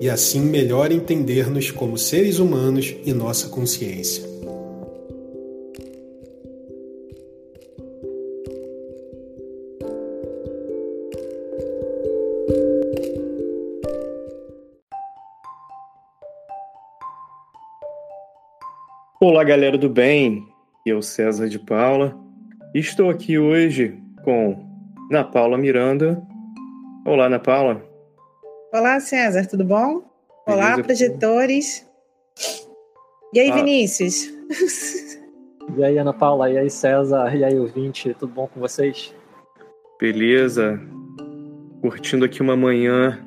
e assim melhor entender-nos como seres humanos e nossa consciência. Olá, galera do bem. Eu, César de Paula, estou aqui hoje com Ana Paula Miranda. Olá, Ana Paula. Olá, César, tudo bom? Olá, Beleza. projetores. E aí, ah. Vinícius? E aí, Ana Paula? E aí, César? E aí, ouvinte? Tudo bom com vocês? Beleza. Curtindo aqui uma manhã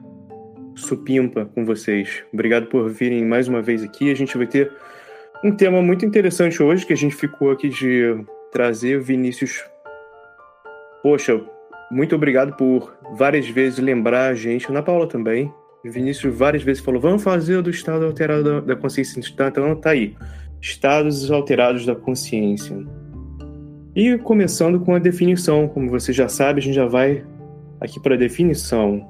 supimpa com vocês. Obrigado por virem mais uma vez aqui. A gente vai ter um tema muito interessante hoje que a gente ficou aqui de trazer Vinícius. Poxa, muito obrigado por várias vezes lembrar a gente, Ana Paula também. Vinícius várias vezes falou: vamos fazer do estado alterado da consciência. Então tá aí. Estados alterados da consciência. E começando com a definição, como você já sabe, a gente já vai aqui para a definição.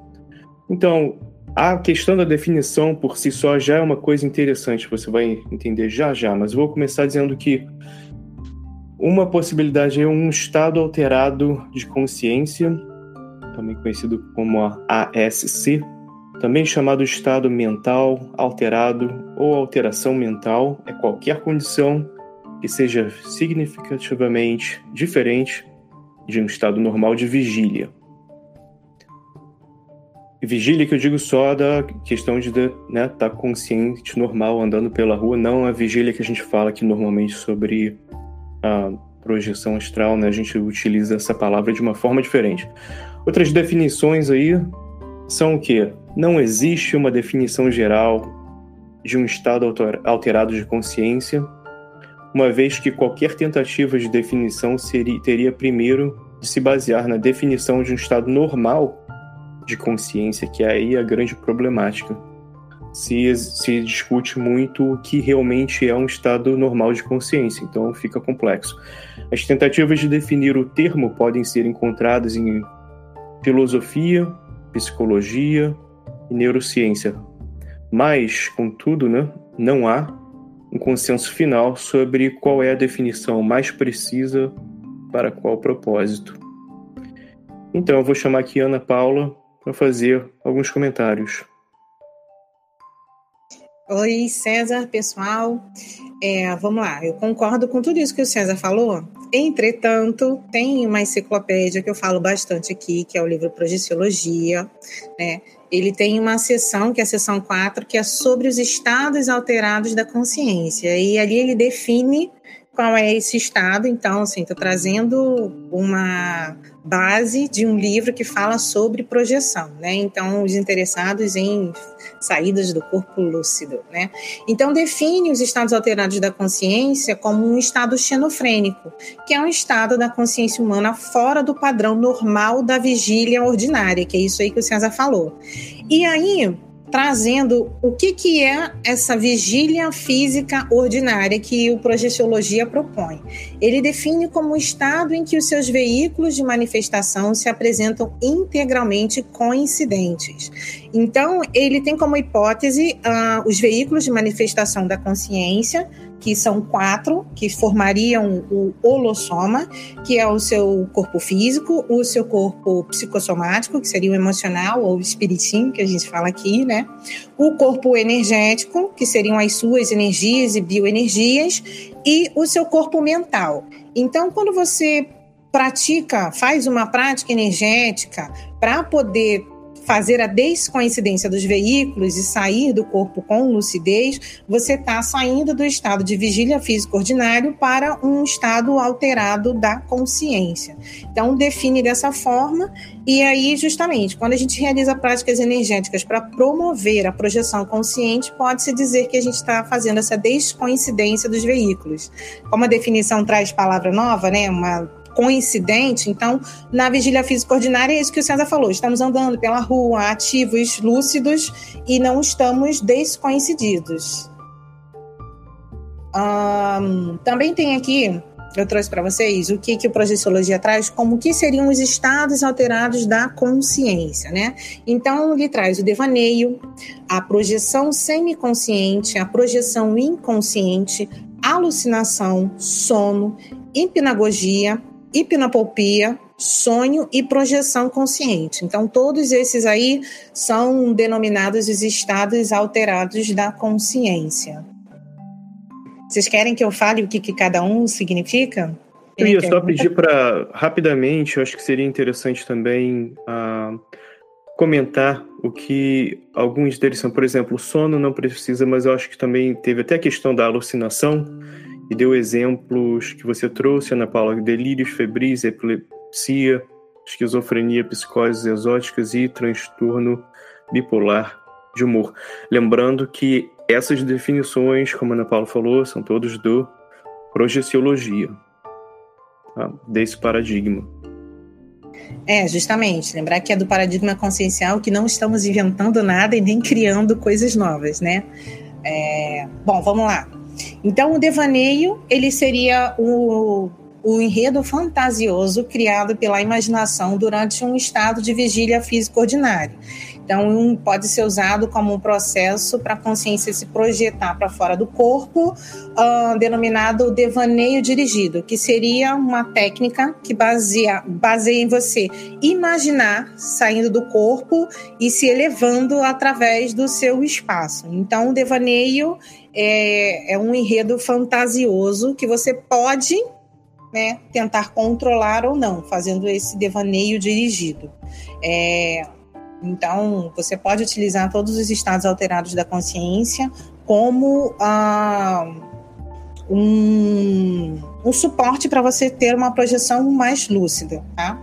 Então, a questão da definição por si só já é uma coisa interessante, você vai entender já já, mas eu vou começar dizendo que uma possibilidade é um estado alterado de consciência, também conhecido como a ASC, também chamado estado mental alterado ou alteração mental, é qualquer condição que seja significativamente diferente de um estado normal de vigília. vigília que eu digo só da questão de estar né, tá consciente, normal, andando pela rua, não a vigília que a gente fala aqui normalmente sobre a projeção astral, né, a gente utiliza essa palavra de uma forma diferente. Outras definições aí são o que? Não existe uma definição geral de um estado alterado de consciência, uma vez que qualquer tentativa de definição seria, teria primeiro de se basear na definição de um estado normal de consciência, que é aí a grande problemática se, se discute muito o que realmente é um estado normal de consciência, então fica complexo. As tentativas de definir o termo podem ser encontradas em filosofia, psicologia e neurociência, mas, contudo, né, não há um consenso final sobre qual é a definição mais precisa para qual propósito. Então, eu vou chamar aqui Ana Paula para fazer alguns comentários. Oi, César, pessoal. É, vamos lá, eu concordo com tudo isso que o César falou. Entretanto, tem uma enciclopédia que eu falo bastante aqui, que é o livro Projeciologia, né? Ele tem uma seção, que é a seção 4, que é sobre os estados alterados da consciência. E ali ele define qual é esse estado. Então, assim, estou trazendo uma base de um livro que fala sobre projeção, né? Então, os interessados em saídas do corpo lúcido, né? Então, define os estados alterados da consciência como um estado xenofrênico, que é um estado da consciência humana fora do padrão normal da vigília ordinária, que é isso aí que o César falou. E aí, trazendo o que, que é essa vigília física ordinária que o Projeciologia propõe. Ele define como o estado em que os seus veículos de manifestação se apresentam integralmente coincidentes. Então, ele tem como hipótese uh, os veículos de manifestação da consciência, que são quatro, que formariam o holossoma, que é o seu corpo físico, o seu corpo psicossomático, que seria o emocional ou o espiritinho, que a gente fala aqui, né? O corpo energético, que seriam as suas energias e bioenergias, e o seu corpo mental. Então, quando você pratica, faz uma prática energética para poder fazer a descoincidência dos veículos e sair do corpo com lucidez, você está saindo do estado de vigília físico ordinário para um estado alterado da consciência. Então, define dessa forma, e aí, justamente, quando a gente realiza práticas energéticas para promover a projeção consciente, pode-se dizer que a gente está fazendo essa descoincidência dos veículos. Como a definição traz palavra nova, né? Uma coincidente. Então, na vigília física ordinária, é isso que o César falou: estamos andando pela rua, ativos, lúcidos e não estamos descoincididos. Um, também tem aqui, eu trouxe para vocês o que, que o Projeciologia traz, como que seriam os estados alterados da consciência, né? Então, ele traz o devaneio, a projeção semiconsciente, a projeção inconsciente, alucinação, sono, hipnagogia, hipnopopia, sonho e projeção consciente. Então, todos esses aí são denominados os estados alterados da consciência. Vocês querem que eu fale o que, que cada um significa? Eu ia só pedir para, rapidamente, eu acho que seria interessante também uh, comentar o que alguns deles são. Por exemplo, o sono não precisa, mas eu acho que também teve até a questão da alucinação e deu exemplos que você trouxe, Ana Paula, delírios febris, epilepsia, esquizofrenia, psicoses exóticas e transtorno bipolar de humor. Lembrando que essas definições, como a Ana Paula falou, são todos do projeciologia, tá? desse paradigma. É, justamente. Lembrar que é do paradigma consciencial que não estamos inventando nada e nem criando coisas novas, né? É... Bom, vamos lá. Então, o devaneio ele seria o, o enredo fantasioso criado pela imaginação durante um estado de vigília físico ordinário. Então, pode ser usado como um processo para a consciência se projetar para fora do corpo, uh, denominado devaneio dirigido, que seria uma técnica que baseia, baseia em você imaginar saindo do corpo e se elevando através do seu espaço. Então, o devaneio é, é um enredo fantasioso que você pode né, tentar controlar ou não, fazendo esse devaneio dirigido. É, então, você pode utilizar todos os estados alterados da consciência como ah, um, um suporte para você ter uma projeção mais lúcida, tá?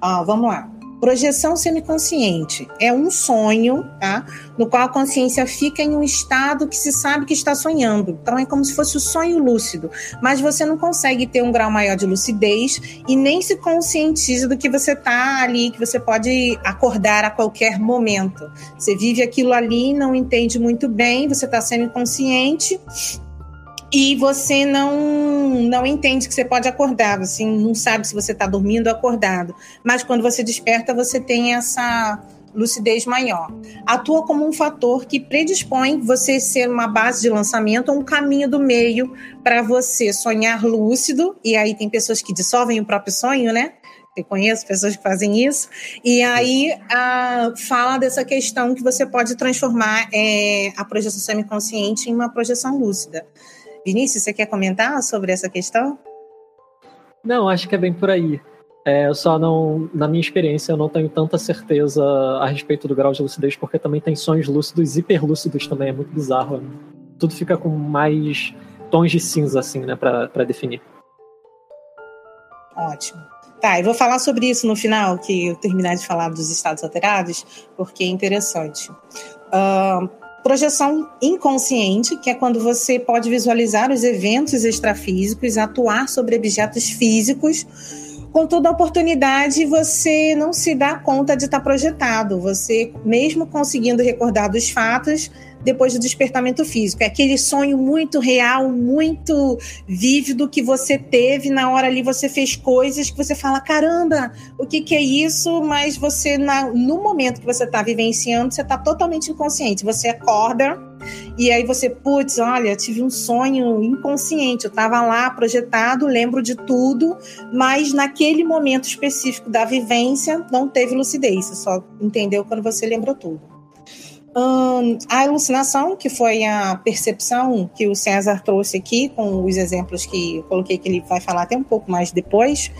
Ah, vamos lá. Projeção semiconsciente é um sonho, tá? No qual a consciência fica em um estado que se sabe que está sonhando. Então é como se fosse o um sonho lúcido, mas você não consegue ter um grau maior de lucidez e nem se conscientiza do que você está ali, que você pode acordar a qualquer momento. Você vive aquilo ali, não entende muito bem, você está sendo inconsciente e você não não entende que você pode acordar, você não sabe se você está dormindo ou acordado. Mas quando você desperta, você tem essa lucidez maior. Atua como um fator que predispõe você ser uma base de lançamento um caminho do meio para você sonhar lúcido. E aí tem pessoas que dissolvem o próprio sonho, né? Eu conheço pessoas que fazem isso. E aí uh, fala dessa questão que você pode transformar é, a projeção semiconsciente em uma projeção lúcida. Vinícius, você quer comentar sobre essa questão? Não, acho que é bem por aí. É, eu só não, na minha experiência, eu não tenho tanta certeza a respeito do grau de lucidez, porque também tem sonhos lúcidos, hiperlúcidos também, é muito bizarro. Né? Tudo fica com mais tons de cinza, assim, né, para definir. Ótimo. Tá, eu vou falar sobre isso no final, que eu terminar de falar dos estados alterados, porque é interessante. Uh, projeção inconsciente, que é quando você pode visualizar os eventos extrafísicos, atuar sobre objetos físicos com toda a oportunidade, você não se dá conta de estar projetado. Você, mesmo conseguindo recordar dos fatos, depois do despertamento físico. É aquele sonho muito real, muito vívido que você teve na hora ali, você fez coisas que você fala, caramba, o que, que é isso? Mas você, na, no momento que você está vivenciando, você está totalmente inconsciente. Você acorda e aí você, putz, olha, tive um sonho inconsciente, eu estava lá projetado, lembro de tudo, mas naquele momento específico da vivência não teve lucidez, você só entendeu quando você lembrou tudo. A alucinação, que foi a percepção que o César trouxe aqui, com os exemplos que coloquei, que ele vai falar até um pouco mais depois,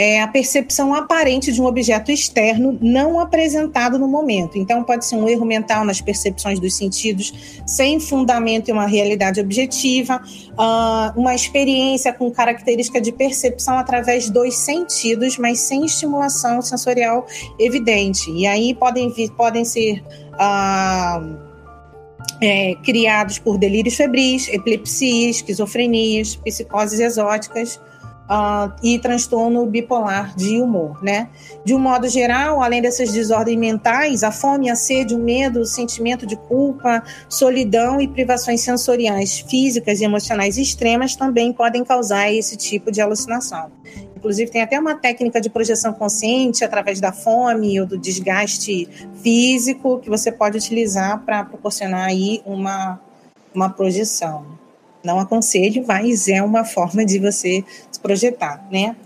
é a percepção aparente de um objeto externo não apresentado no momento. Então, pode ser um erro mental nas percepções dos sentidos, sem fundamento em uma realidade objetiva, uh, uma experiência com característica de percepção através dos sentidos, mas sem estimulação sensorial evidente. E aí podem, vir, podem ser. Uh, é, criados por delírios febris, epilepsias, esquizofrenias, psicoses exóticas, uh, e transtorno bipolar de humor, né? De um modo geral, além dessas desordens mentais, a fome, a sede, o medo, o sentimento de culpa, solidão e privações sensoriais físicas e emocionais extremas também podem causar esse tipo de alucinação. Inclusive, tem até uma técnica de projeção consciente através da fome ou do desgaste físico que você pode utilizar para proporcionar aí uma, uma projeção. Não aconselho, mas é uma forma de você se projetar, né?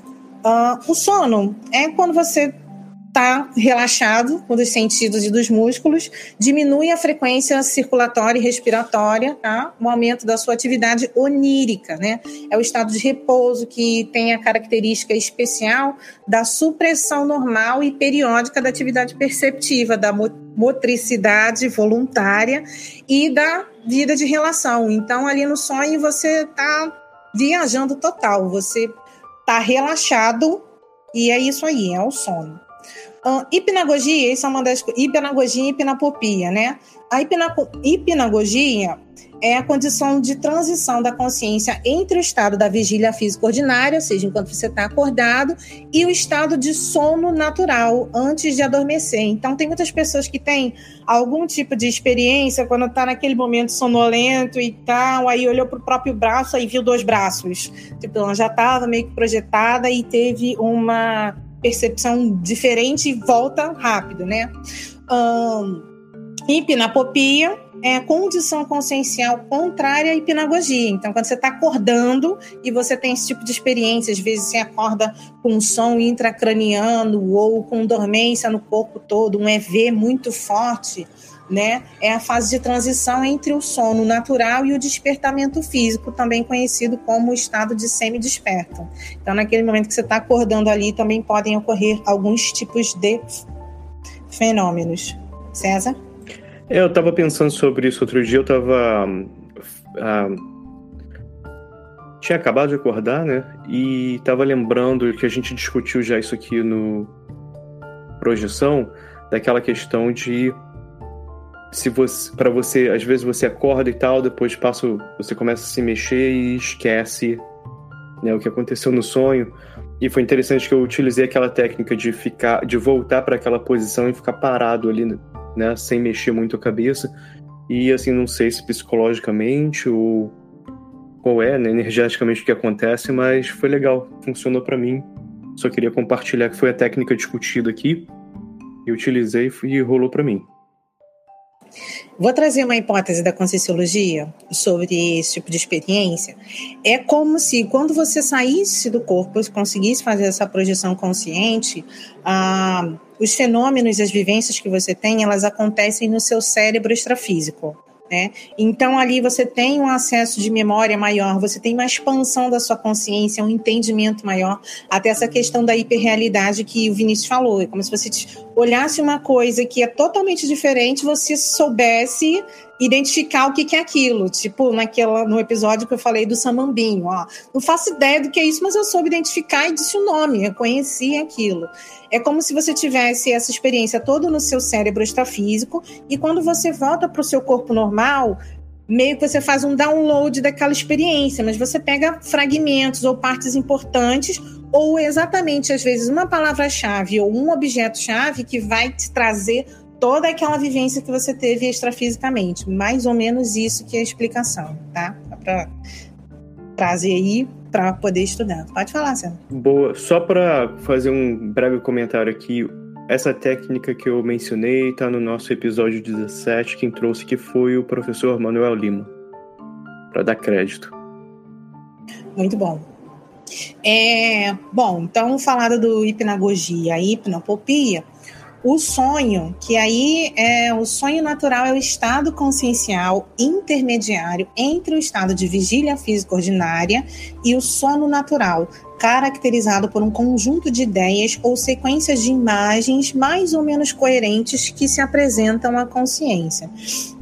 Uh, o sono é quando você está relaxado dos sentidos e dos músculos, diminui a frequência circulatória e respiratória, tá? O aumento da sua atividade onírica, né? É o estado de repouso que tem a característica especial da supressão normal e periódica da atividade perceptiva, da motricidade voluntária e da vida de relação. Então, ali no sonho, você está viajando total, você está relaxado e é isso aí, é o sono. Uh, hipnagogia, isso é uma das hipnagogia e hipnapopia, né? A hipnagogia é a condição de transição da consciência entre o estado da vigília física ordinária, ou seja, enquanto você está acordado, e o estado de sono natural, antes de adormecer. Então, tem muitas pessoas que têm algum tipo de experiência quando está naquele momento sonolento e tal, aí olhou para o próprio braço e viu dois braços. Tipo, ela já estava meio que projetada e teve uma percepção diferente e volta rápido, né? Um, hipnapopia é a condição consciencial contrária à hipnagogia. Então, quando você está acordando e você tem esse tipo de experiência, às vezes você acorda com um som intracraniano ou com dormência no corpo todo, um EV muito forte, né? É a fase de transição entre o sono natural e o despertamento físico, também conhecido como estado de semi-desperto. Então, naquele momento que você está acordando ali, também podem ocorrer alguns tipos de fenômenos. César? É, eu estava pensando sobre isso outro dia, eu estava. Ah, tinha acabado de acordar, né? E estava lembrando que a gente discutiu já isso aqui no projeção, daquela questão de se você para você às vezes você acorda e tal depois passa você começa a se mexer e esquece né, o que aconteceu no sonho e foi interessante que eu utilizei aquela técnica de ficar de voltar para aquela posição e ficar parado ali né, sem mexer muito a cabeça. E assim, não sei se psicologicamente ou qual é, né, energeticamente o que acontece, mas foi legal, funcionou para mim. Só queria compartilhar que foi a técnica discutida aqui. Eu utilizei e rolou para mim. Vou trazer uma hipótese da Conscienciologia sobre esse tipo de experiência. É como se, quando você saísse do corpo, conseguisse fazer essa projeção consciente, ah, os fenômenos, as vivências que você tem, elas acontecem no seu cérebro extrafísico. Né? Então, ali você tem um acesso de memória maior, você tem uma expansão da sua consciência, um entendimento maior, até essa questão da hiperrealidade que o Vinícius falou. É como se você olhasse uma coisa que é totalmente diferente, você soubesse identificar o que, que é aquilo. Tipo, naquela, no episódio que eu falei do samambinho, ó. Não faço ideia do que é isso, mas eu soube identificar e disse o nome, eu conheci aquilo. É como se você tivesse essa experiência toda no seu cérebro extrafísico, e quando você volta para o seu corpo normal, meio que você faz um download daquela experiência, mas você pega fragmentos ou partes importantes, ou exatamente, às vezes, uma palavra-chave ou um objeto-chave que vai te trazer toda aquela vivência que você teve extrafisicamente. Mais ou menos isso que é a explicação, tá? Para trazer aí para poder estudar. Pode falar, Sérgio. Boa. Só para fazer um breve comentário aqui, essa técnica que eu mencionei está no nosso episódio 17. Quem trouxe que foi o professor Manuel Lima, para dar crédito. Muito bom. É, bom, então falado do hipnagogia e hipnopopia, o sonho, que aí é o sonho natural é o estado consciencial intermediário entre o estado de vigília física ordinária e o sono natural, caracterizado por um conjunto de ideias ou sequências de imagens mais ou menos coerentes que se apresentam à consciência.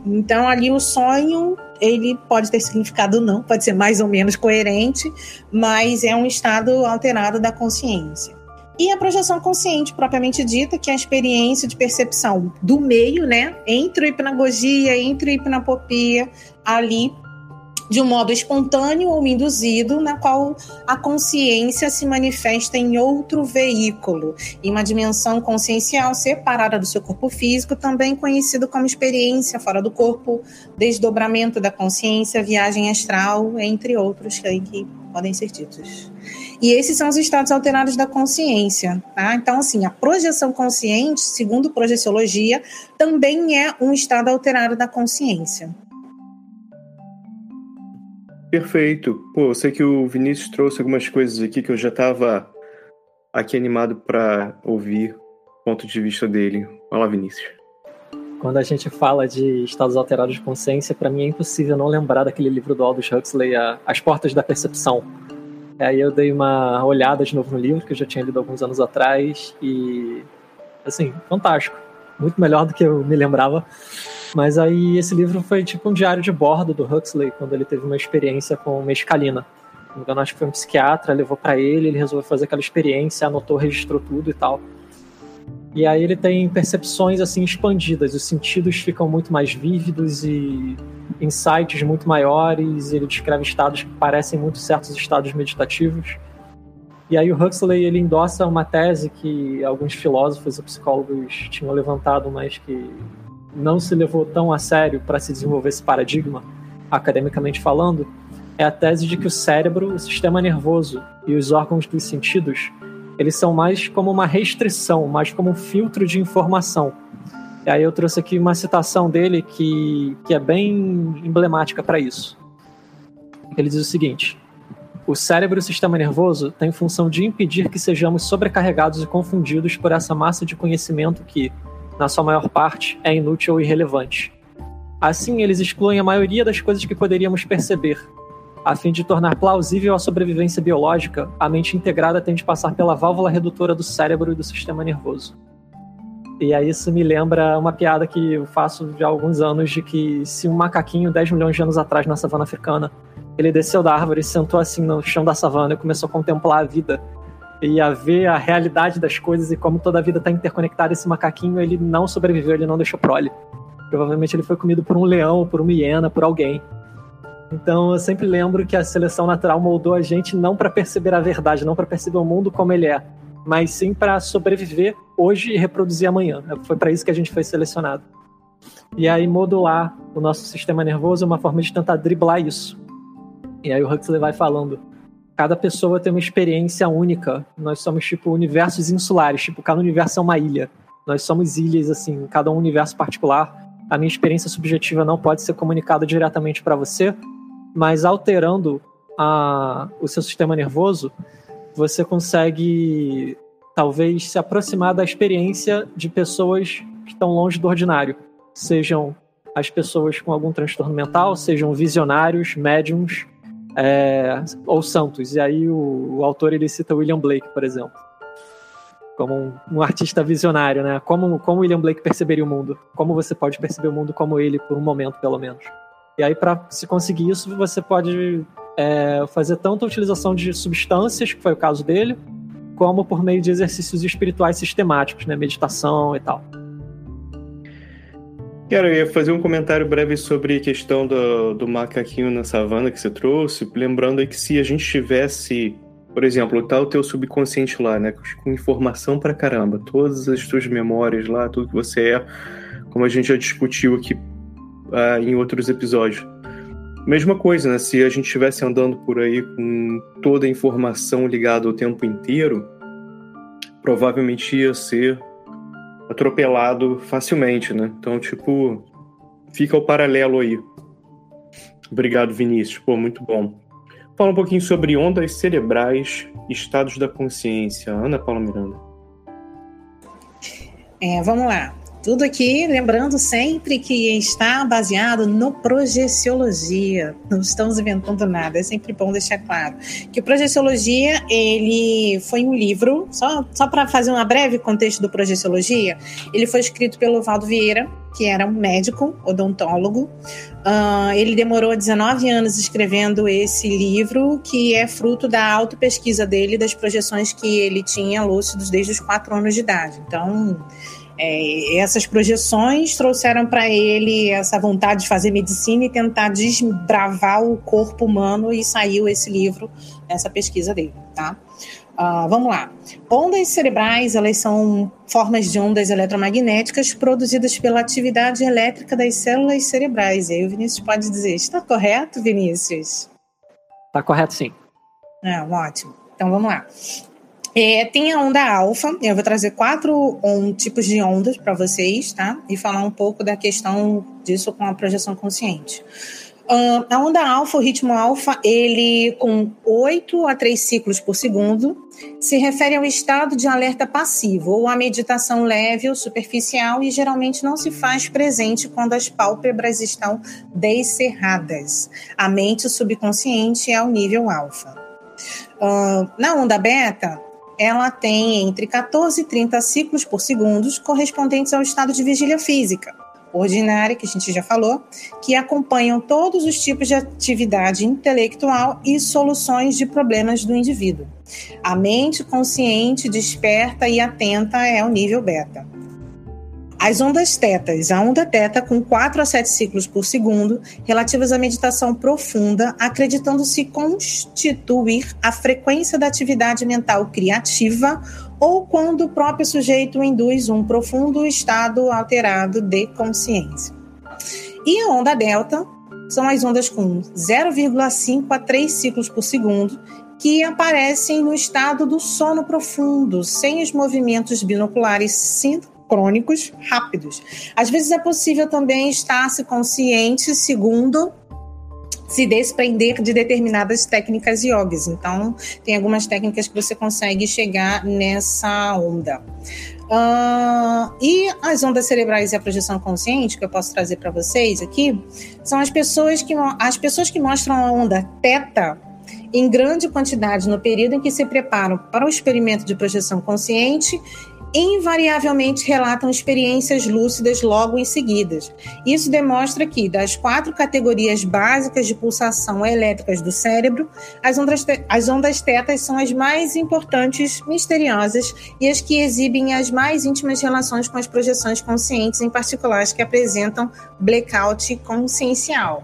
Então ali o sonho ele pode ter significado não, pode ser mais ou menos coerente, mas é um estado alterado da consciência. E a projeção consciente, propriamente dita, que é a experiência de percepção do meio, né, entre a hipnagogia, entre a hipnopopia, ali de um modo espontâneo ou induzido, na qual a consciência se manifesta em outro veículo, em uma dimensão consciencial separada do seu corpo físico, também conhecido como experiência fora do corpo, desdobramento da consciência, viagem astral, entre outros que podem ser ditos. E esses são os estados alterados da consciência. Tá? Então, assim, a projeção consciente, segundo projeciologia, também é um estado alterado da consciência. Perfeito. Pô, eu sei que o Vinícius trouxe algumas coisas aqui que eu já estava aqui animado para ouvir o ponto de vista dele. Olá, Vinícius. Quando a gente fala de estados alterados de consciência, para mim é impossível não lembrar daquele livro do Aldous Huxley, As Portas da Percepção Aí eu dei uma olhada de novo no livro, que eu já tinha lido alguns anos atrás, e assim, fantástico. Muito melhor do que eu me lembrava. Mas aí esse livro foi tipo um diário de bordo do Huxley, quando ele teve uma experiência com mescalina. Não engano, acho que foi um psiquiatra, levou para ele, ele resolveu fazer aquela experiência, anotou, registrou tudo e tal. E aí ele tem percepções assim expandidas, os sentidos ficam muito mais vívidos e insights muito maiores, ele descreve estados que parecem muito certos estados meditativos. E aí o Huxley ele endossa uma tese que alguns filósofos e psicólogos tinham levantado, mas que não se levou tão a sério para se desenvolver esse paradigma, academicamente falando, é a tese de que o cérebro, o sistema nervoso e os órgãos dos sentidos eles são mais como uma restrição, mais como um filtro de informação. E aí eu trouxe aqui uma citação dele que, que é bem emblemática para isso. Ele diz o seguinte: O cérebro e o sistema nervoso têm função de impedir que sejamos sobrecarregados e confundidos por essa massa de conhecimento que, na sua maior parte, é inútil ou irrelevante. Assim, eles excluem a maioria das coisas que poderíamos perceber, a fim de tornar plausível a sobrevivência biológica, a mente integrada tem de passar pela válvula redutora do cérebro e do sistema nervoso. E aí isso me lembra uma piada que eu faço já há alguns anos de que se um macaquinho 10 milhões de anos atrás na savana africana, ele desceu da árvore, sentou assim no chão da savana e começou a contemplar a vida e a ver a realidade das coisas e como toda a vida está interconectada, esse macaquinho ele não sobreviveu, ele não deixou prole. Provavelmente ele foi comido por um leão, por uma hiena, por alguém. Então eu sempre lembro que a seleção natural moldou a gente não para perceber a verdade, não para perceber o mundo como ele é, mas sim para sobreviver hoje e reproduzir amanhã. Foi para isso que a gente foi selecionado. E aí modular o nosso sistema nervoso é uma forma de tentar driblar isso. E aí o Huxley vai falando, cada pessoa tem uma experiência única. Nós somos tipo universos insulares, tipo cada universo é uma ilha. Nós somos ilhas assim, cada um universo particular a minha experiência subjetiva não pode ser comunicada diretamente para você, mas alterando a, o seu sistema nervoso, você consegue talvez se aproximar da experiência de pessoas que estão longe do ordinário, sejam as pessoas com algum transtorno mental, sejam visionários, médiums é, ou santos. E aí o, o, autor ele cita William Blake, por exemplo, como um, um, artista visionário, né? Como, como William Blake perceberia o mundo? Como você pode perceber o mundo como ele por um momento, pelo menos? E aí para se conseguir isso, você pode é, fazer tanto a utilização de substâncias, que foi o caso dele, como por meio de exercícios espirituais sistemáticos, né? Meditação e tal. Quero eu ia fazer um comentário breve sobre a questão do, do macaquinho na savana que você trouxe, lembrando que se a gente tivesse, por exemplo, tá o teu subconsciente lá, né, com informação pra caramba, todas as tuas memórias lá, tudo que você é, como a gente já discutiu aqui uh, em outros episódios. Mesma coisa, né? Se a gente estivesse andando por aí com toda a informação ligada o tempo inteiro, provavelmente ia ser atropelado facilmente, né? Então, tipo, fica o paralelo aí. Obrigado, Vinícius. Pô, muito bom. Fala um pouquinho sobre ondas cerebrais, estados da consciência. Ana Paula Miranda. É, vamos lá. Tudo aqui, lembrando sempre que está baseado no projeciologia. Não estamos inventando nada, é sempre bom deixar claro. Que projeciologia, ele foi um livro, só, só para fazer um breve contexto do projeciologia, ele foi escrito pelo Valdo Vieira, que era um médico, odontólogo. Uh, ele demorou 19 anos escrevendo esse livro, que é fruto da auto-pesquisa dele, das projeções que ele tinha lúcidos desde os 4 anos de idade. Então é, essas projeções trouxeram para ele essa vontade de fazer medicina e tentar desbravar o corpo humano e saiu esse livro nessa pesquisa dele, tá? Uh, vamos lá. Ondas cerebrais, elas são formas de ondas eletromagnéticas produzidas pela atividade elétrica das células cerebrais. E aí o Vinícius pode dizer, está correto, Vinícius? Está correto, sim. Ah, ótimo. Então vamos lá. É, tem a onda alfa, eu vou trazer quatro um, tipos de ondas para vocês, tá? E falar um pouco da questão disso com a projeção consciente. Uh, a onda alfa, o ritmo alfa, ele com 8 a 3 ciclos por segundo, se refere ao estado de alerta passivo ou a meditação leve ou superficial e geralmente não se faz presente quando as pálpebras estão descerradas. A mente subconsciente é o nível alfa. Uh, na onda beta, ela tem entre 14 e 30 ciclos por segundo, correspondentes ao estado de vigília física, ordinária, que a gente já falou, que acompanham todos os tipos de atividade intelectual e soluções de problemas do indivíduo. A mente consciente, desperta e atenta é o nível beta. As ondas tetas, a onda teta com 4 a 7 ciclos por segundo, relativas à meditação profunda, acreditando-se constituir a frequência da atividade mental criativa ou quando o próprio sujeito induz um profundo estado alterado de consciência. E a onda delta são as ondas com 0,5 a 3 ciclos por segundo, que aparecem no estado do sono profundo, sem os movimentos binoculares crônicos rápidos. Às vezes é possível também estar-se consciente, segundo se desprender de determinadas técnicas yogis. Então, tem algumas técnicas que você consegue chegar nessa onda. Uh, e as ondas cerebrais e a projeção consciente que eu posso trazer para vocês aqui são as pessoas que as pessoas que mostram a onda teta em grande quantidade no período em que se preparam para o experimento de projeção consciente invariavelmente relatam experiências lúcidas logo em seguida. Isso demonstra que, das quatro categorias básicas de pulsação elétricas do cérebro, as ondas, as ondas tetas são as mais importantes, misteriosas e as que exibem as mais íntimas relações com as projeções conscientes, em particular as que apresentam blackout consciencial.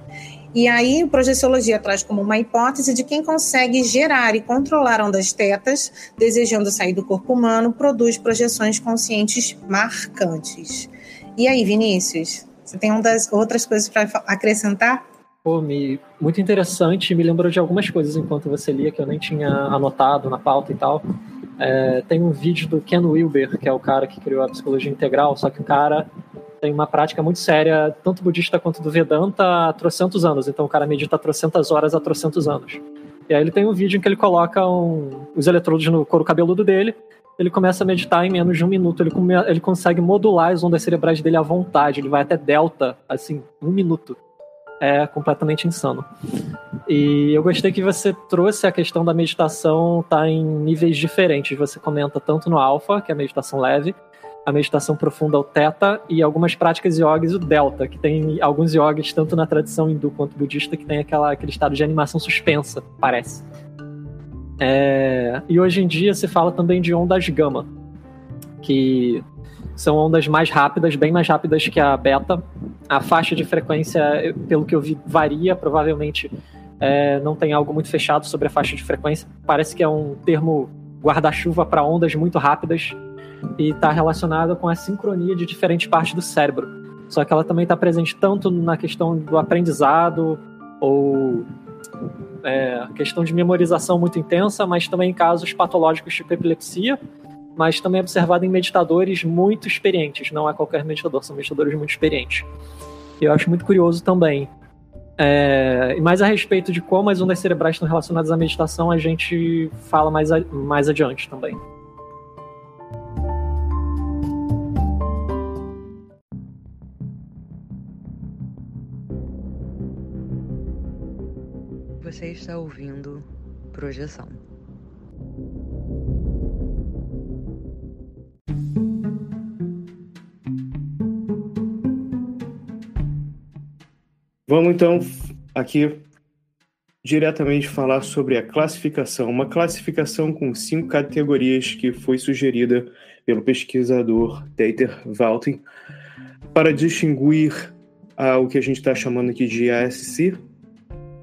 E aí, o projeciologia traz como uma hipótese de quem consegue gerar e controlar ondas tetas, desejando sair do corpo humano, produz projeções conscientes marcantes. E aí, Vinícius, você tem das outras coisas para acrescentar? Pô, me, muito interessante, me lembrou de algumas coisas enquanto você lia que eu nem tinha anotado na pauta e tal. É, tem um vídeo do Ken Wilber, que é o cara que criou a psicologia integral, só que o cara tem uma prática muito séria, tanto budista quanto do Vedanta, há trocentos anos. Então o cara medita trocentas horas há trocentos anos. E aí ele tem um vídeo em que ele coloca um, os eletrodos no couro cabeludo dele, ele começa a meditar em menos de um minuto. Ele, come, ele consegue modular as ondas cerebrais dele à vontade. Ele vai até delta, assim, um minuto. É completamente insano. E eu gostei que você trouxe a questão da meditação tá em níveis diferentes. Você comenta tanto no alfa, que é a meditação leve, a meditação profunda, o teta, e algumas práticas yogis, o delta, que tem alguns yogis, tanto na tradição hindu quanto budista, que tem aquela, aquele estado de animação suspensa, parece. É, e hoje em dia se fala também de ondas gama, que são ondas mais rápidas, bem mais rápidas que a beta. A faixa de frequência, pelo que eu vi, varia, provavelmente é, não tem algo muito fechado sobre a faixa de frequência. Parece que é um termo guarda-chuva para ondas muito rápidas e está relacionada com a sincronia de diferentes partes do cérebro. Só que ela também está presente tanto na questão do aprendizado ou é, questão de memorização muito intensa, mas também em casos patológicos tipo epilepsia, mas também observado em meditadores muito experientes. Não é qualquer meditador, são meditadores muito experientes. Eu acho muito curioso também. É, mais a respeito de como as ondas cerebrais estão relacionadas à meditação, a gente fala mais, a, mais adiante também. Você está ouvindo Projeção. Vamos então aqui diretamente falar sobre a classificação, uma classificação com cinco categorias que foi sugerida pelo pesquisador Dieter Walten para distinguir ah, o que a gente está chamando aqui de ASC,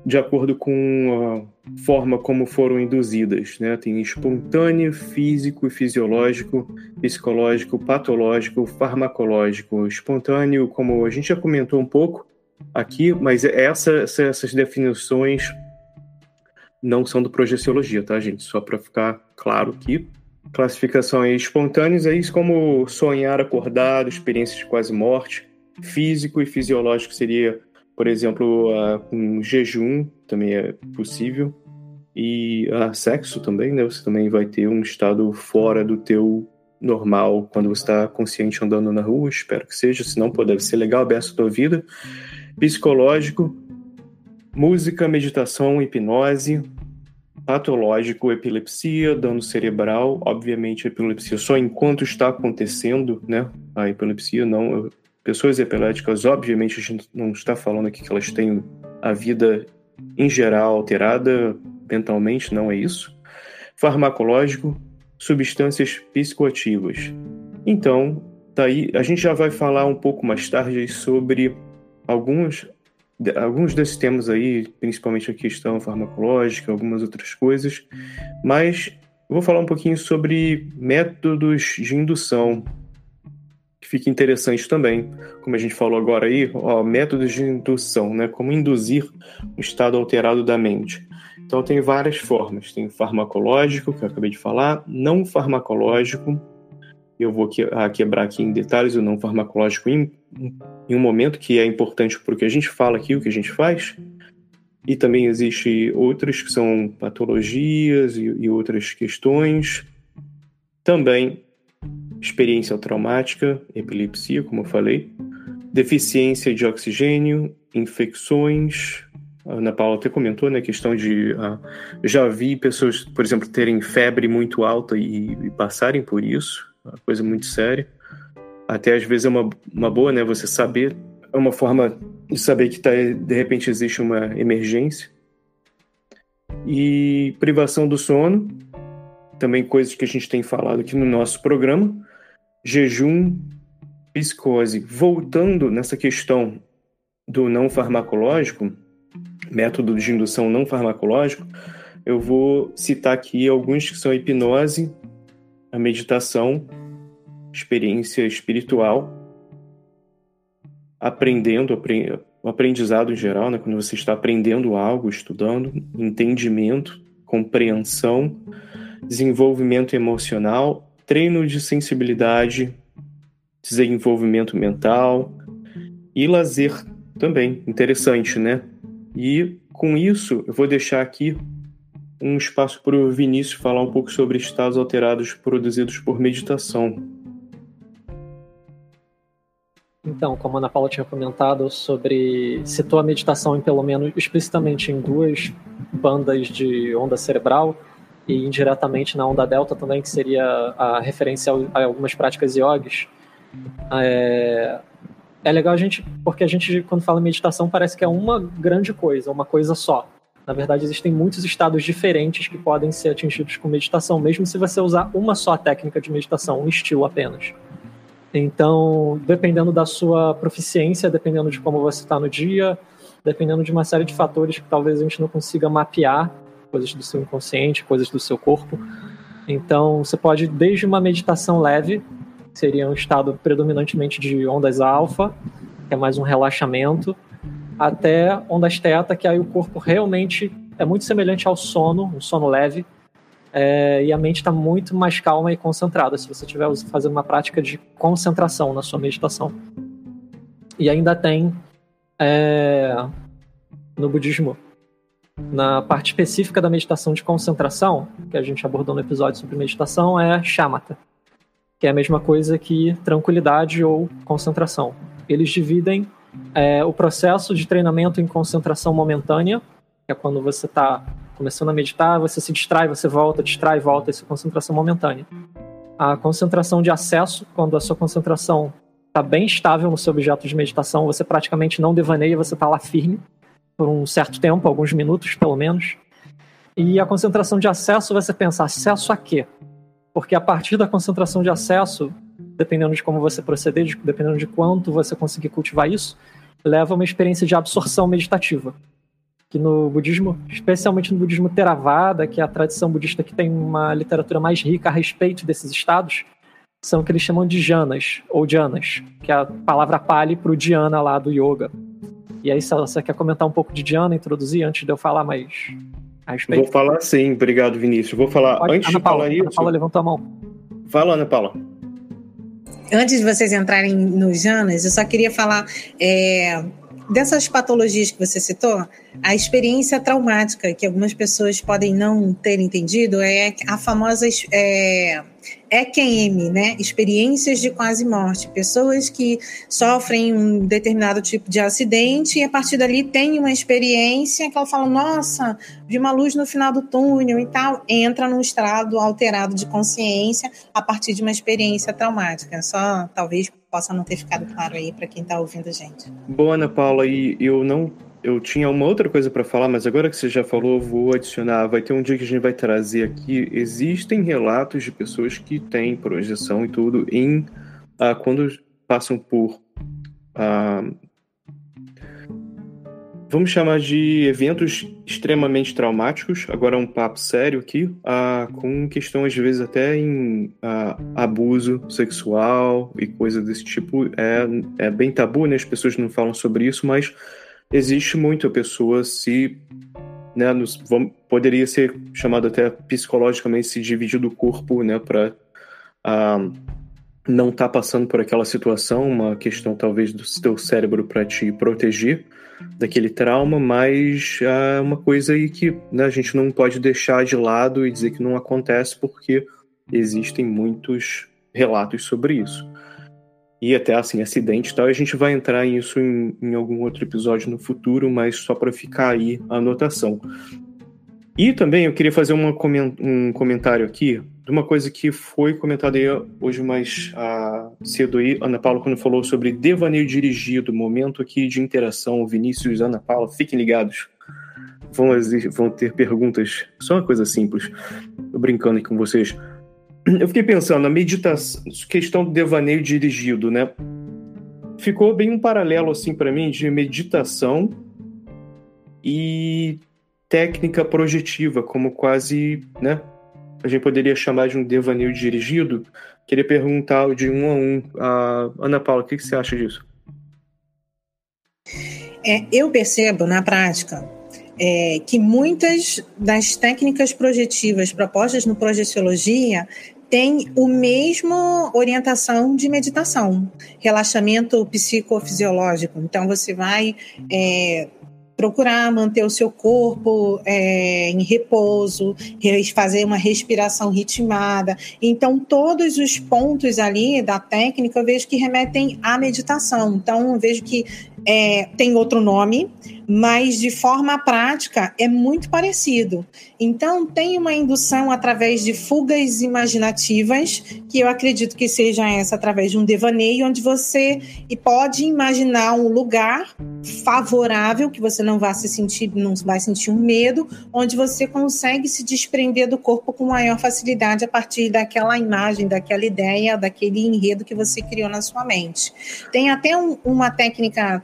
de acordo com a forma como foram induzidas. Né? Tem espontâneo, físico e fisiológico, psicológico, patológico, farmacológico. Espontâneo, como a gente já comentou um pouco aqui, mas essa, essas definições não são do Projeciologia, tá, gente? Só para ficar claro aqui. Classificações espontâneas, é isso como sonhar acordado, experiências de quase morte. Físico e fisiológico seria por exemplo, uh, com jejum também é possível. E uh, sexo também, né? Você também vai ter um estado fora do teu normal quando você está consciente andando na rua. Espero que seja, senão pô, deve ser legal, aberto a vida. Psicológico, música, meditação, hipnose, patológico, epilepsia, dano cerebral, obviamente epilepsia só enquanto está acontecendo, né? A epilepsia não Pessoas epiléticas, obviamente, a gente não está falando aqui que elas têm a vida em geral alterada mentalmente, não é isso. Farmacológico, substâncias psicoativas. Então, daí a gente já vai falar um pouco mais tarde sobre alguns alguns desses temas aí, principalmente a questão farmacológica, algumas outras coisas, mas vou falar um pouquinho sobre métodos de indução, fica interessante também, como a gente falou agora aí, ó, métodos de indução, né? Como induzir um estado alterado da mente. Então tem várias formas. Tem farmacológico, que eu acabei de falar, não farmacológico. Eu vou quebrar aqui em detalhes o não farmacológico em, em um momento que é importante para o que a gente fala aqui, o que a gente faz. E também existe outros que são patologias e, e outras questões. Também experiência traumática, epilepsia, como eu falei, deficiência de oxigênio, infecções. A Ana Paula até comentou, né, questão de. Uh, já vi pessoas, por exemplo, terem febre muito alta e, e passarem por isso, uma coisa muito séria. Até às vezes é uma, uma boa, né, você saber, é uma forma de saber que tá, de repente existe uma emergência. E privação do sono, também coisas que a gente tem falado aqui no nosso programa jejum, psicose. Voltando nessa questão do não farmacológico, método de indução não farmacológico, eu vou citar aqui alguns que são a hipnose, a meditação, experiência espiritual, aprendendo, o aprendizado em geral, né, quando você está aprendendo algo, estudando, entendimento, compreensão, desenvolvimento emocional treino de sensibilidade, desenvolvimento mental e lazer também. Interessante, né? E com isso, eu vou deixar aqui um espaço para o Vinícius falar um pouco sobre estados alterados produzidos por meditação. Então, como a Ana Paula tinha comentado sobre citou a meditação em pelo menos explicitamente em duas bandas de onda cerebral e indiretamente na onda delta também, que seria a referência a algumas práticas yogis. É, é legal a gente, porque a gente, quando fala meditação, parece que é uma grande coisa, uma coisa só. Na verdade, existem muitos estados diferentes que podem ser atingidos com meditação, mesmo se você usar uma só técnica de meditação, um estilo apenas. Então, dependendo da sua proficiência, dependendo de como você está no dia, dependendo de uma série de fatores que talvez a gente não consiga mapear, coisas do seu inconsciente, coisas do seu corpo. Então, você pode, desde uma meditação leve, seria um estado predominantemente de ondas alfa, que é mais um relaxamento, até ondas teta, que aí o corpo realmente é muito semelhante ao sono, um sono leve, é, e a mente está muito mais calma e concentrada se você estiver fazendo uma prática de concentração na sua meditação. E ainda tem é, no budismo, na parte específica da meditação de concentração, que a gente abordou no episódio sobre meditação, é shamatha, que é a mesma coisa que tranquilidade ou concentração. Eles dividem é, o processo de treinamento em concentração momentânea, que é quando você está começando a meditar, você se distrai, você volta, distrai, volta, isso é concentração momentânea. A concentração de acesso, quando a sua concentração está bem estável no seu objeto de meditação, você praticamente não devaneia, você está lá firme por um certo tempo, alguns minutos pelo menos. E a concentração de acesso, você pensa, acesso a quê? Porque a partir da concentração de acesso, dependendo de como você proceder, dependendo de quanto você conseguir cultivar isso, leva a uma experiência de absorção meditativa que no budismo, especialmente no budismo Theravada, que é a tradição budista que tem uma literatura mais rica a respeito desses estados, são o que eles chamam de janas, ou jhanas, que é a palavra pali para o dhyana lá do yoga. E aí, se você quer comentar um pouco de dhyana, introduzir, antes de eu falar mais a respeito? Vou falar sim, obrigado, Vinícius. Vou falar, Pode, antes Ana de Paula, falar isso... Ana Paula levantou a mão. Fala, Ana Paula. Antes de vocês entrarem nos janas, eu só queria falar... É dessas patologias que você citou, a experiência traumática que algumas pessoas podem não ter entendido é a famosa é, EQM, né? Experiências de quase morte. Pessoas que sofrem um determinado tipo de acidente e a partir dali tem uma experiência que ela fala, nossa, vi uma luz no final do túnel e tal, entra num estado alterado de consciência a partir de uma experiência traumática. Só talvez possa não ter ficado claro aí para quem está ouvindo a gente. Boa, Ana Paula, e eu não eu tinha uma outra coisa para falar, mas agora que você já falou, vou adicionar. Vai ter um dia que a gente vai trazer aqui. Existem relatos de pessoas que têm projeção e tudo em uh, quando passam por uh, vamos chamar de eventos extremamente traumáticos. Agora um papo sério aqui, uh, com questão às vezes até em abuso sexual e coisas desse tipo. É, é bem tabu, né? As pessoas não falam sobre isso, mas existe muito a pessoa se né, nos, vamos, poderia ser chamado até psicologicamente se dividir do corpo, né, para uh, ah, não estar tá passando por aquela situação, uma questão talvez do seu cérebro para te proteger daquele trauma, mas é uh, uma coisa aí que né, a gente não pode deixar de lado e dizer que não acontece porque existem muitos relatos sobre isso e até assim acidente e tal. A gente vai entrar nisso em, em algum outro episódio no futuro, mas só para ficar aí a anotação. E também eu queria fazer uma, um comentário aqui de uma coisa que foi comentada aí hoje mais uh, cedo aí, Ana Paula, quando falou sobre devaneio dirigido, momento aqui de interação, Vinícius Ana Paula, fiquem ligados. Vão, vão ter perguntas, só uma coisa simples. Tô brincando aqui com vocês. Eu fiquei pensando, na meditação, questão do devaneio dirigido, né? Ficou bem um paralelo, assim, para mim, de meditação e técnica projetiva, como quase, né? A gente poderia chamar de um devaneio dirigido. Queria perguntar de um a um. A Ana Paula, o que, que você acha disso? É, eu percebo na prática é, que muitas das técnicas projetivas propostas no Projeciologia tem o mesmo orientação de meditação, relaxamento psicofisiológico. Então você vai é, procurar manter o seu corpo é, em repouso, fazer uma respiração ritmada. Então, todos os pontos ali da técnica eu vejo que remetem à meditação. Então, eu vejo que é, tem outro nome, mas de forma prática é muito parecido. Então, tem uma indução através de fugas imaginativas, que eu acredito que seja essa através de um devaneio, onde você pode imaginar um lugar favorável, que você não vai se sentir, não vai sentir um medo, onde você consegue se desprender do corpo com maior facilidade a partir daquela imagem, daquela ideia, daquele enredo que você criou na sua mente. Tem até um, uma técnica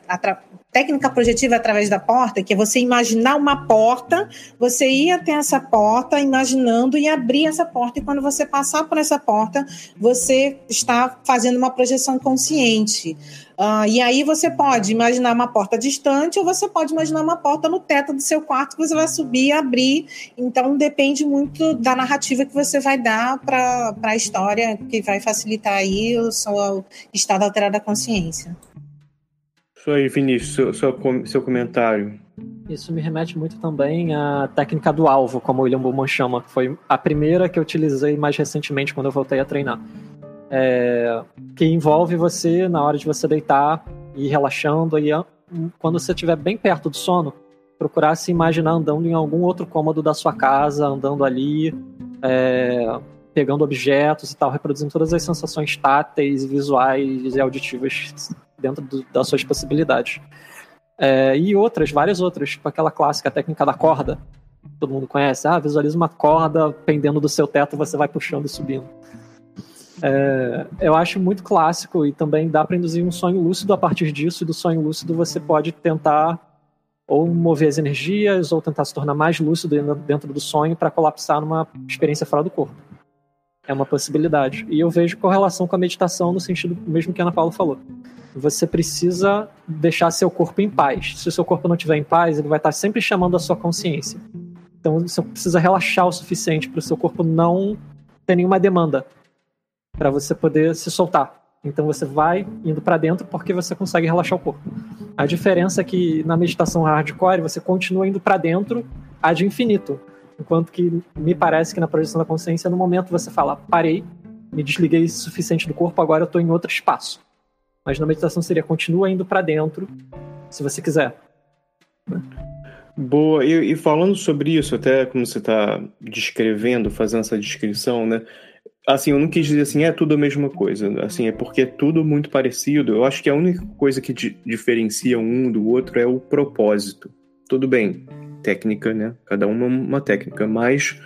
técnica projetiva através da porta, que é você imaginar uma porta, você ir até essa porta imaginando e abrir essa porta, e quando você passar por essa porta, você está fazendo uma projeção consciente. Uh, e aí você pode imaginar uma porta distante ou você pode imaginar uma porta no teto do seu quarto que você vai subir e abrir. Então depende muito da narrativa que você vai dar para a história, que vai facilitar aí o seu estado alterado da consciência. Isso aí, Vinícius, seu, seu, seu comentário. Isso me remete muito também à técnica do alvo, como o William Bullman chama, que foi a primeira que eu utilizei mais recentemente quando eu voltei a treinar. É, que envolve você, na hora de você deitar ir relaxando, e quando você estiver bem perto do sono, procurar se imaginar andando em algum outro cômodo da sua casa, andando ali, é, pegando objetos e tal, reproduzindo todas as sensações táteis, visuais e auditivas dentro do, das suas possibilidades. É, e outras, várias outras, tipo aquela clássica técnica da corda, todo mundo conhece. Ah, visualiza uma corda pendendo do seu teto, você vai puxando e subindo. É, eu acho muito clássico e também dá para induzir um sonho lúcido a partir disso. E do sonho lúcido você pode tentar ou mover as energias ou tentar se tornar mais lúcido dentro do sonho para colapsar numa experiência fora do corpo. É uma possibilidade. E eu vejo correlação com a meditação no sentido mesmo que a Ana Paula falou você precisa deixar seu corpo em paz. Se o seu corpo não estiver em paz, ele vai estar sempre chamando a sua consciência. Então você precisa relaxar o suficiente para o seu corpo não ter nenhuma demanda para você poder se soltar. Então você vai indo para dentro porque você consegue relaxar o corpo. A diferença é que na meditação hardcore você continua indo para dentro a de infinito, enquanto que me parece que na projeção da consciência no momento você fala parei, me desliguei o suficiente do corpo, agora eu estou em outro espaço. Mas na meditação seria continua indo para dentro, se você quiser. Boa, e, e, falando sobre isso, até como você está descrevendo, fazendo essa descrição, né? Assim, eu não quis dizer assim, é tudo a mesma coisa. Assim, é porque é tudo muito parecido. Eu acho que a única coisa que di diferencia um do outro é o propósito. Tudo bem, técnica, né? Cada uma uma técnica, mas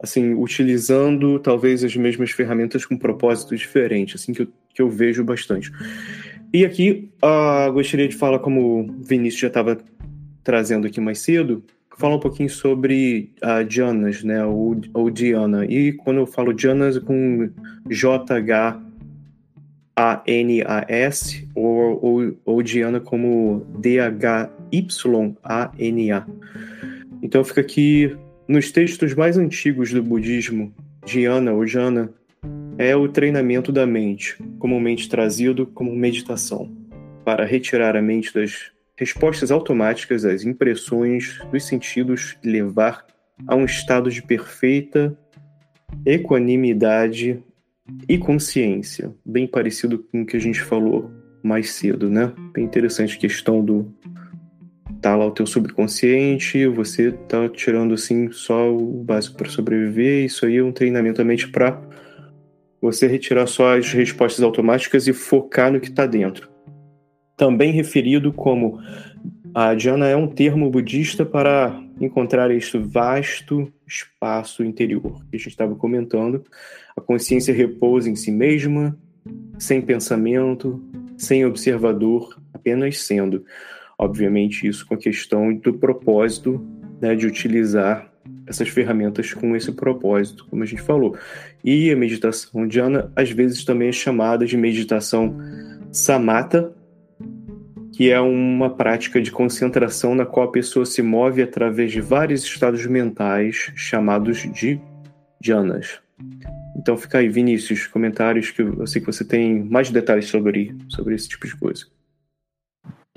assim, utilizando talvez as mesmas ferramentas com propósito diferente, assim que eu, que eu vejo bastante. E aqui uh, gostaria de falar, como o Vinícius já estava trazendo aqui mais cedo, falar um pouquinho sobre a uh, Janas, né, ou, ou Diana. E quando eu falo Janas é com J-H-A-N-A-S, ou, ou, ou Diana como D-H-Y-A-N-A. Então fica aqui nos textos mais antigos do budismo, dhyana ou jhana é o treinamento da mente, comumente trazido como meditação, para retirar a mente das respostas automáticas às impressões dos sentidos e levar a um estado de perfeita equanimidade e consciência, bem parecido com o que a gente falou mais cedo, né? Bem interessante a questão do tá lá o teu subconsciente, você tá tirando assim só o básico para sobreviver. Isso aí é um treinamento também para você retirar só as respostas automáticas e focar no que está dentro. Também referido como a Jhana é um termo budista para encontrar este vasto espaço interior que a gente estava comentando. A consciência repousa em si mesma, sem pensamento, sem observador, apenas sendo. Obviamente, isso com a questão do propósito né, de utilizar essas ferramentas com esse propósito, como a gente falou. E a meditação dhyana, às vezes, também é chamada de meditação samatha, que é uma prática de concentração na qual a pessoa se move através de vários estados mentais chamados de dhyanas. Então fica aí, Vinícius, comentários que eu sei que você tem mais detalhes sobre, sobre esse tipo de coisa.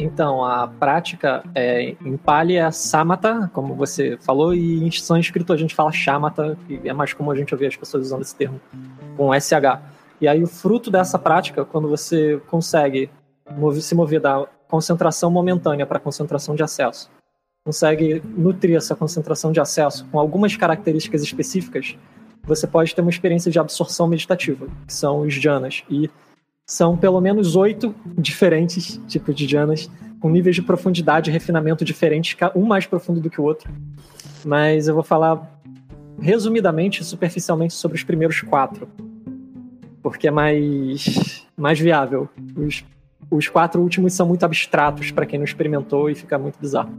Então, a prática é, em Pali é Samata, como você falou, e em sânscrito a gente fala Shamata, que é mais comum a gente ouvir as pessoas usando esse termo, com SH. E aí o fruto dessa prática, quando você consegue se mover da concentração momentânea para concentração de acesso, consegue nutrir essa concentração de acesso com algumas características específicas, você pode ter uma experiência de absorção meditativa, que são os jhanas. E são pelo menos oito diferentes tipos de jhanas, com níveis de profundidade e refinamento diferentes, um mais profundo do que o outro. Mas eu vou falar resumidamente, superficialmente, sobre os primeiros quatro, porque é mais, mais viável. Os, os quatro últimos são muito abstratos para quem não experimentou e fica muito bizarro.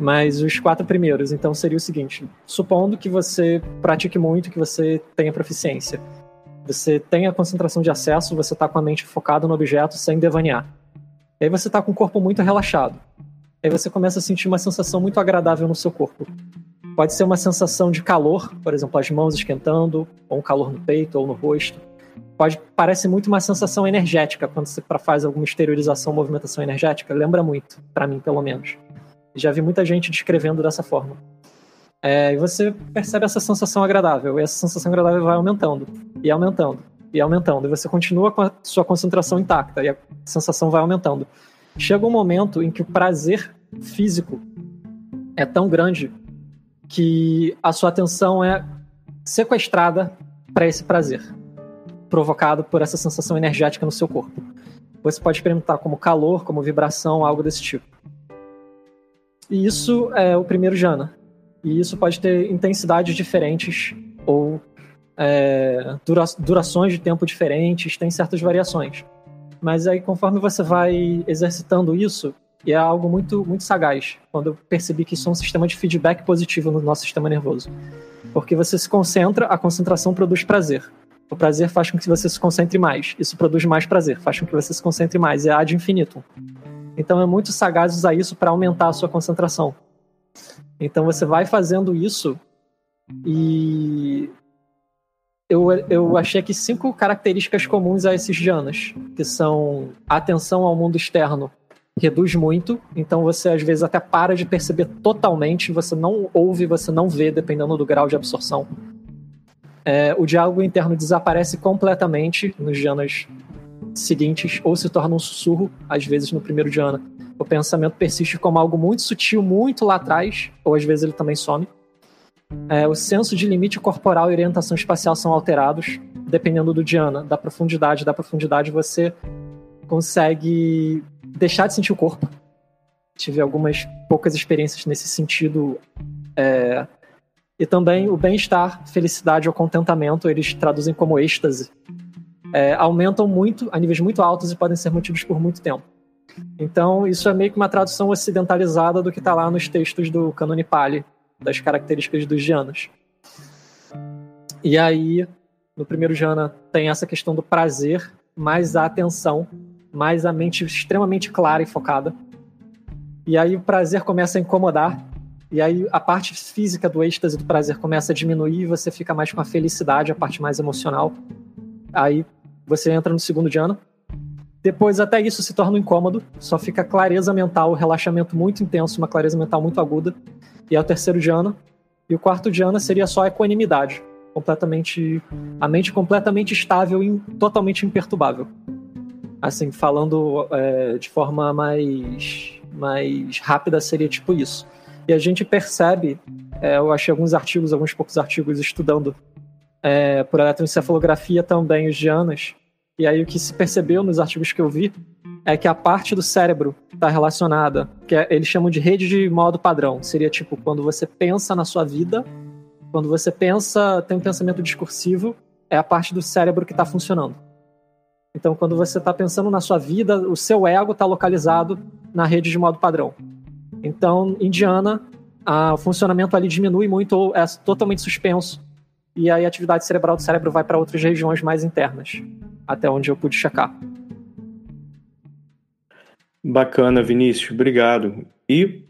Mas os quatro primeiros, então, seria o seguinte: supondo que você pratique muito, que você tenha proficiência você tem a concentração de acesso, você está com a mente focada no objeto sem devanear. E aí você está com o corpo muito relaxado. E aí você começa a sentir uma sensação muito agradável no seu corpo. Pode ser uma sensação de calor, por exemplo, as mãos esquentando, ou um calor no peito ou no rosto. Pode parece muito uma sensação energética quando você faz alguma exteriorização, movimentação energética. Lembra muito, para mim pelo menos. Já vi muita gente descrevendo dessa forma. É, e você percebe essa sensação agradável, e essa sensação agradável vai aumentando, e aumentando, e aumentando, e você continua com a sua concentração intacta, e a sensação vai aumentando. Chega um momento em que o prazer físico é tão grande que a sua atenção é sequestrada para esse prazer, provocado por essa sensação energética no seu corpo. Você pode experimentar como calor, como vibração, algo desse tipo. E isso é o primeiro jhana. E isso pode ter intensidades diferentes ou é, dura durações de tempo diferentes, tem certas variações. Mas aí, conforme você vai exercitando isso, e é algo muito, muito sagaz, quando eu percebi que isso é um sistema de feedback positivo no nosso sistema nervoso. Porque você se concentra, a concentração produz prazer. O prazer faz com que você se concentre mais. Isso produz mais prazer, faz com que você se concentre mais. É ad infinitum. Então é muito sagaz usar isso para aumentar a sua concentração. Então você vai fazendo isso e eu, eu achei aqui cinco características comuns a esses janas, que são atenção ao mundo externo reduz muito, então você às vezes até para de perceber totalmente, você não ouve, você não vê, dependendo do grau de absorção. É, o diálogo interno desaparece completamente nos janas seguintes, ou se torna um sussurro, às vezes no primeiro jana o pensamento persiste como algo muito sutil, muito lá atrás, ou às vezes ele também some. É, o senso de limite corporal e orientação espacial são alterados, dependendo do Diana, da profundidade. Da profundidade você consegue deixar de sentir o corpo. Tive algumas poucas experiências nesse sentido. É, e também o bem-estar, felicidade ou contentamento, eles traduzem como êxtase. É, aumentam muito, a níveis muito altos e podem ser mantidos por muito tempo. Então, isso é meio que uma tradução ocidentalizada do que está lá nos textos do Canone Pali, das características dos Janas. E aí, no primeiro Jana, tem essa questão do prazer, mais a atenção, mais a mente extremamente clara e focada. E aí o prazer começa a incomodar, e aí a parte física do êxtase do prazer começa a diminuir você fica mais com a felicidade, a parte mais emocional. Aí você entra no segundo Jana, depois, até isso se torna um incômodo, só fica clareza mental, relaxamento muito intenso, uma clareza mental muito aguda. E é o terceiro Diana. E o quarto Diana seria só equanimidade, completamente. a mente completamente estável e totalmente imperturbável. Assim, falando é, de forma mais, mais rápida, seria tipo isso. E a gente percebe, é, eu achei alguns artigos, alguns poucos artigos estudando é, por eletroencefalografia também os Dianas e aí o que se percebeu nos artigos que eu vi é que a parte do cérebro está relacionada, que é, eles chamam de rede de modo padrão. Seria tipo quando você pensa na sua vida, quando você pensa, tem um pensamento discursivo, é a parte do cérebro que está funcionando. Então, quando você está pensando na sua vida, o seu ego está localizado na rede de modo padrão. Então, Indiana, o funcionamento ali diminui muito ou é totalmente suspenso. E aí a atividade cerebral do cérebro vai para outras regiões mais internas até onde eu pude checar. Bacana, Vinícius, obrigado. E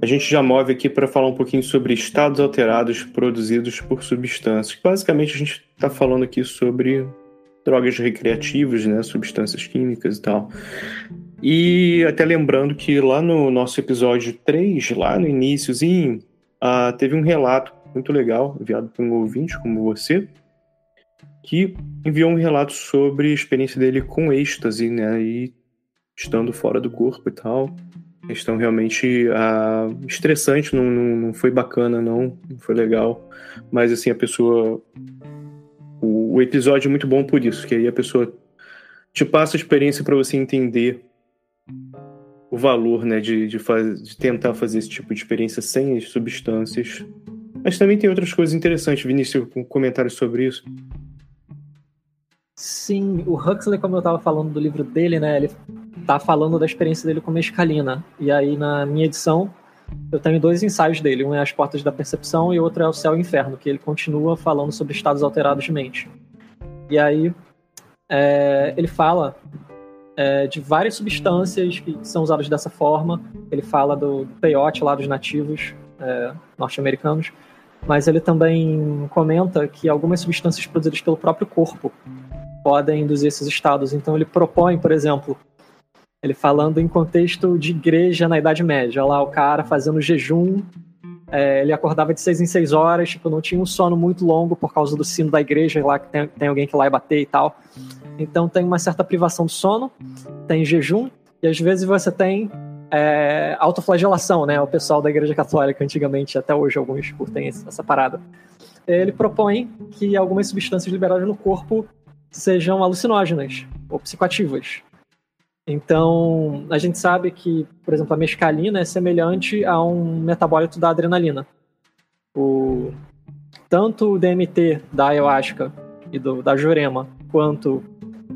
a gente já move aqui para falar um pouquinho sobre estados alterados produzidos por substâncias. Basicamente, a gente está falando aqui sobre drogas recreativas, né, substâncias químicas e tal. E até lembrando que lá no nosso episódio 3, lá no iníciozinho, uh, teve um relato muito legal enviado por um ouvinte como você, que enviou um relato sobre a experiência dele com êxtase, né, e estando fora do corpo e tal. Questão realmente uh, estressante, não, não, não foi bacana, não, não foi legal. Mas assim, a pessoa o, o episódio é muito bom por isso, que aí a pessoa te passa a experiência para você entender o valor né, de, de, faz, de tentar fazer esse tipo de experiência sem as substâncias. Mas também tem outras coisas interessantes. Vinícius, com comentários sobre isso? Sim, o Huxley, como eu estava falando do livro dele, né, ele tá falando da experiência dele com mescalina. E aí, na minha edição, eu tenho dois ensaios dele. Um é As Portas da Percepção e outro é O Céu e o Inferno, que ele continua falando sobre estados alterados de mente. E aí é, ele fala é, de várias substâncias que são usadas dessa forma. Ele fala do, do peyote lá dos nativos é, norte-americanos, mas ele também comenta que algumas substâncias produzidas pelo próprio corpo podem induzir esses estados. Então ele propõe, por exemplo, ele falando em contexto de igreja na Idade Média. Lá o cara fazendo jejum, é, ele acordava de seis em seis horas, tipo, não tinha um sono muito longo por causa do sino da igreja, lá que tem, tem alguém que lá ia bater e tal. Então tem uma certa privação de sono, tem jejum, e às vezes você tem é, autoflagelação, né? O pessoal da igreja católica, antigamente, até hoje, alguns curtem essa parada. Ele propõe que algumas substâncias liberadas no corpo sejam alucinógenas ou psicoativas. Então, a gente sabe que, por exemplo, a mescalina é semelhante a um metabólito da adrenalina. O, tanto o DMT da ayahuasca e do, da jurema, quanto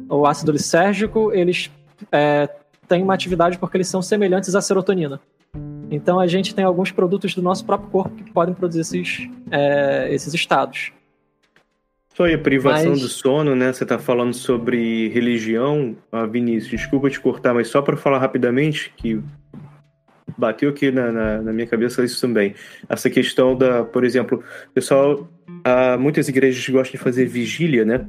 o ácido lisérgico, eles é, têm uma atividade porque eles são semelhantes à serotonina. Então, a gente tem alguns produtos do nosso próprio corpo que podem produzir esses, é, esses estados. Só a privação mas... do sono, né? Você está falando sobre religião, ah, Vinícius. Desculpa te cortar, mas só para falar rapidamente que bateu aqui na, na, na, minha cabeça isso também. Essa questão da, por exemplo, pessoal, ah, muitas igrejas gostam de fazer vigília, né?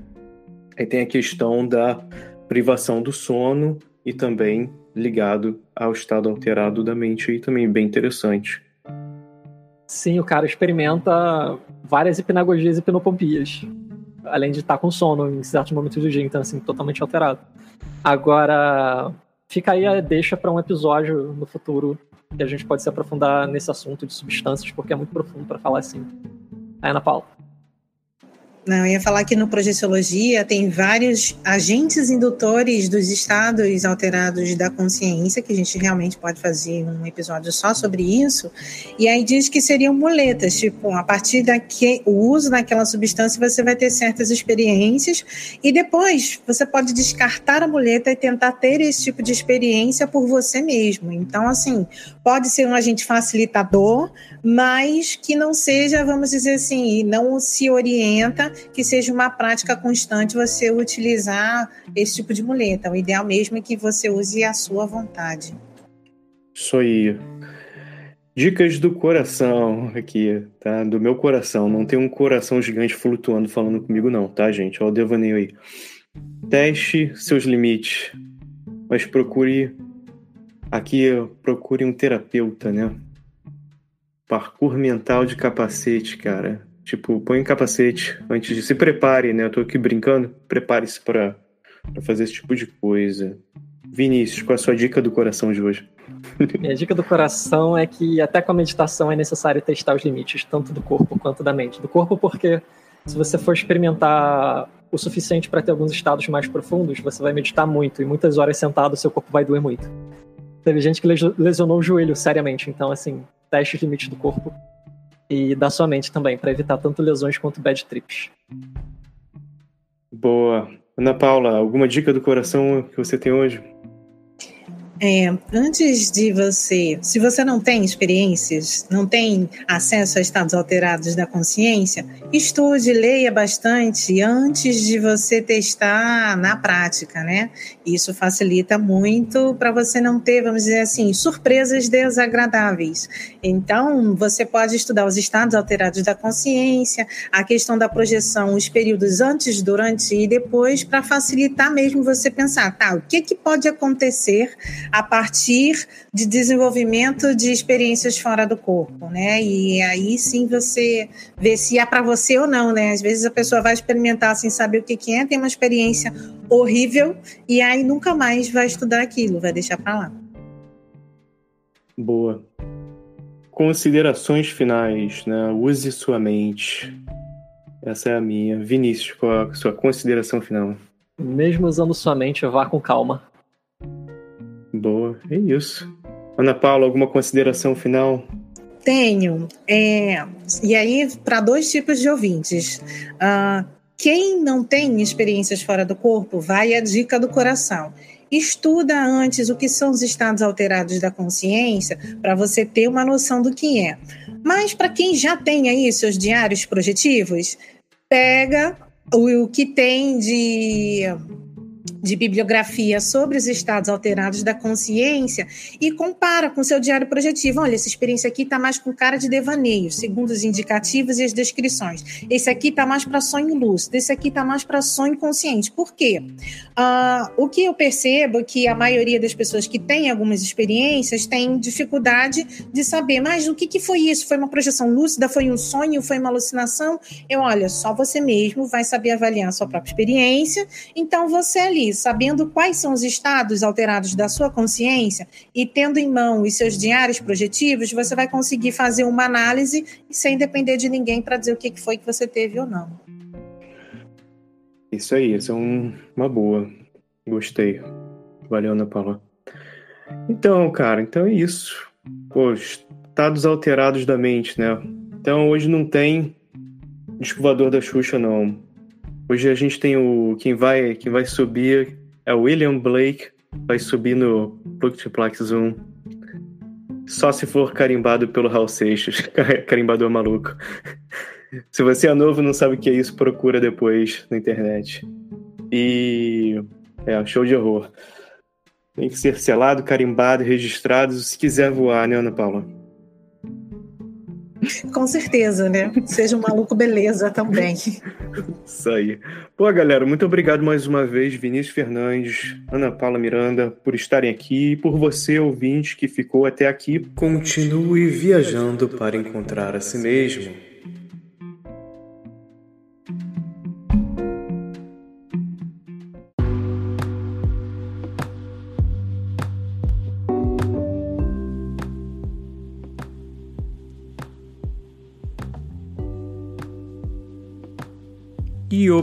Aí tem a questão da privação do sono e também ligado ao estado alterado da mente aí também bem interessante. Sim, o cara experimenta várias hipnagogias e hipnopompias além de estar com sono em certos momentos do dia, então assim, totalmente alterado. Agora, fica aí a deixa para um episódio no futuro que a gente pode se aprofundar nesse assunto de substâncias, porque é muito profundo para falar assim. Ana Paula. Não, eu ia falar que no Projeciologia tem vários agentes indutores dos estados alterados da consciência, que a gente realmente pode fazer um episódio só sobre isso. E aí diz que seriam muletas, tipo, a partir daqui o uso daquela substância você vai ter certas experiências e depois você pode descartar a muleta e tentar ter esse tipo de experiência por você mesmo. Então, assim, pode ser um agente facilitador, mas que não seja, vamos dizer assim, não se orienta que seja uma prática constante você utilizar esse tipo de muleta. O ideal mesmo é que você use a sua vontade. Isso aí. Dicas do coração aqui, tá? Do meu coração. Não tem um coração gigante flutuando falando comigo, não, tá, gente? Olha o devaneio aí. Teste seus limites, mas procure. Aqui, procure um terapeuta, né? Parkour mental de capacete, cara. Tipo, põe capacete antes de se prepare, né? Eu tô aqui brincando. Prepare-se para fazer esse tipo de coisa. Vinícius, qual a sua dica do coração de hoje? Minha dica do coração é que até com a meditação é necessário testar os limites, tanto do corpo quanto da mente. Do corpo, porque se você for experimentar o suficiente para ter alguns estados mais profundos, você vai meditar muito e muitas horas sentado, seu corpo vai doer muito. Teve gente que lesionou o joelho seriamente, então, assim, teste os limites do corpo e da sua mente também, para evitar tanto lesões quanto bad trips. Boa. Ana Paula, alguma dica do coração que você tem hoje? É, antes de você, se você não tem experiências, não tem acesso a estados alterados da consciência, estude, leia bastante antes de você testar na prática, né? Isso facilita muito para você não ter, vamos dizer assim, surpresas desagradáveis. Então, você pode estudar os estados alterados da consciência, a questão da projeção, os períodos antes, durante e depois, para facilitar mesmo você pensar, tá, o que, que pode acontecer a partir de desenvolvimento de experiências fora do corpo, né? E aí sim você vê se é para você ou não, né? Às vezes a pessoa vai experimentar sem saber o que, que é, tem uma experiência horrível e aí nunca mais vai estudar aquilo, vai deixar para lá. Boa. Considerações finais, né? Use sua mente. Essa é a minha. Vinícius, qual a sua consideração final? Mesmo usando sua mente, vá com calma. Boa, é isso. Ana Paula, alguma consideração final? Tenho. É, e aí, para dois tipos de ouvintes. Uh, quem não tem experiências fora do corpo, vai a dica do coração. Estuda antes o que são os estados alterados da consciência, para você ter uma noção do que é. Mas para quem já tem aí seus diários projetivos, pega o, o que tem de de bibliografia sobre os estados alterados da consciência e compara com seu diário projetivo. Olha, essa experiência aqui está mais com cara de devaneio, segundo os indicativos e as descrições. Esse aqui está mais para sonho lúcido, esse aqui está mais para sonho consciente. Por quê? Uh, o que eu percebo é que a maioria das pessoas que têm algumas experiências tem dificuldade de saber, mas o que, que foi isso? Foi uma projeção lúcida? Foi um sonho? Foi uma alucinação? Eu, olha, só você mesmo vai saber avaliar a sua própria experiência, então você ali sabendo quais são os estados alterados da sua consciência e tendo em mão os seus diários projetivos, você vai conseguir fazer uma análise sem depender de ninguém para dizer o que foi que você teve ou não. Isso aí, isso é um, uma boa. Gostei. Valeu, Ana Paula. Então, cara, então é isso. Pô, estados alterados da mente, né? Então hoje não tem descovador da Xuxa, não. Hoje a gente tem o. Quem vai, quem vai subir é o William Blake, vai subir no Multiplex Zoom. Só se for carimbado pelo Raul Seixas, carimbador maluco. se você é novo e não sabe o que é isso, procura depois na internet. E. É, show de horror. Tem que ser selado, carimbado, registrado, se quiser voar, né, Ana Paula? Com certeza, né? Seja um maluco beleza também. Isso aí. Pô, galera, muito obrigado mais uma vez, Vinícius Fernandes, Ana Paula Miranda, por estarem aqui e por você, ouvinte, que ficou até aqui. Continue viajando para encontrar a si mesmo.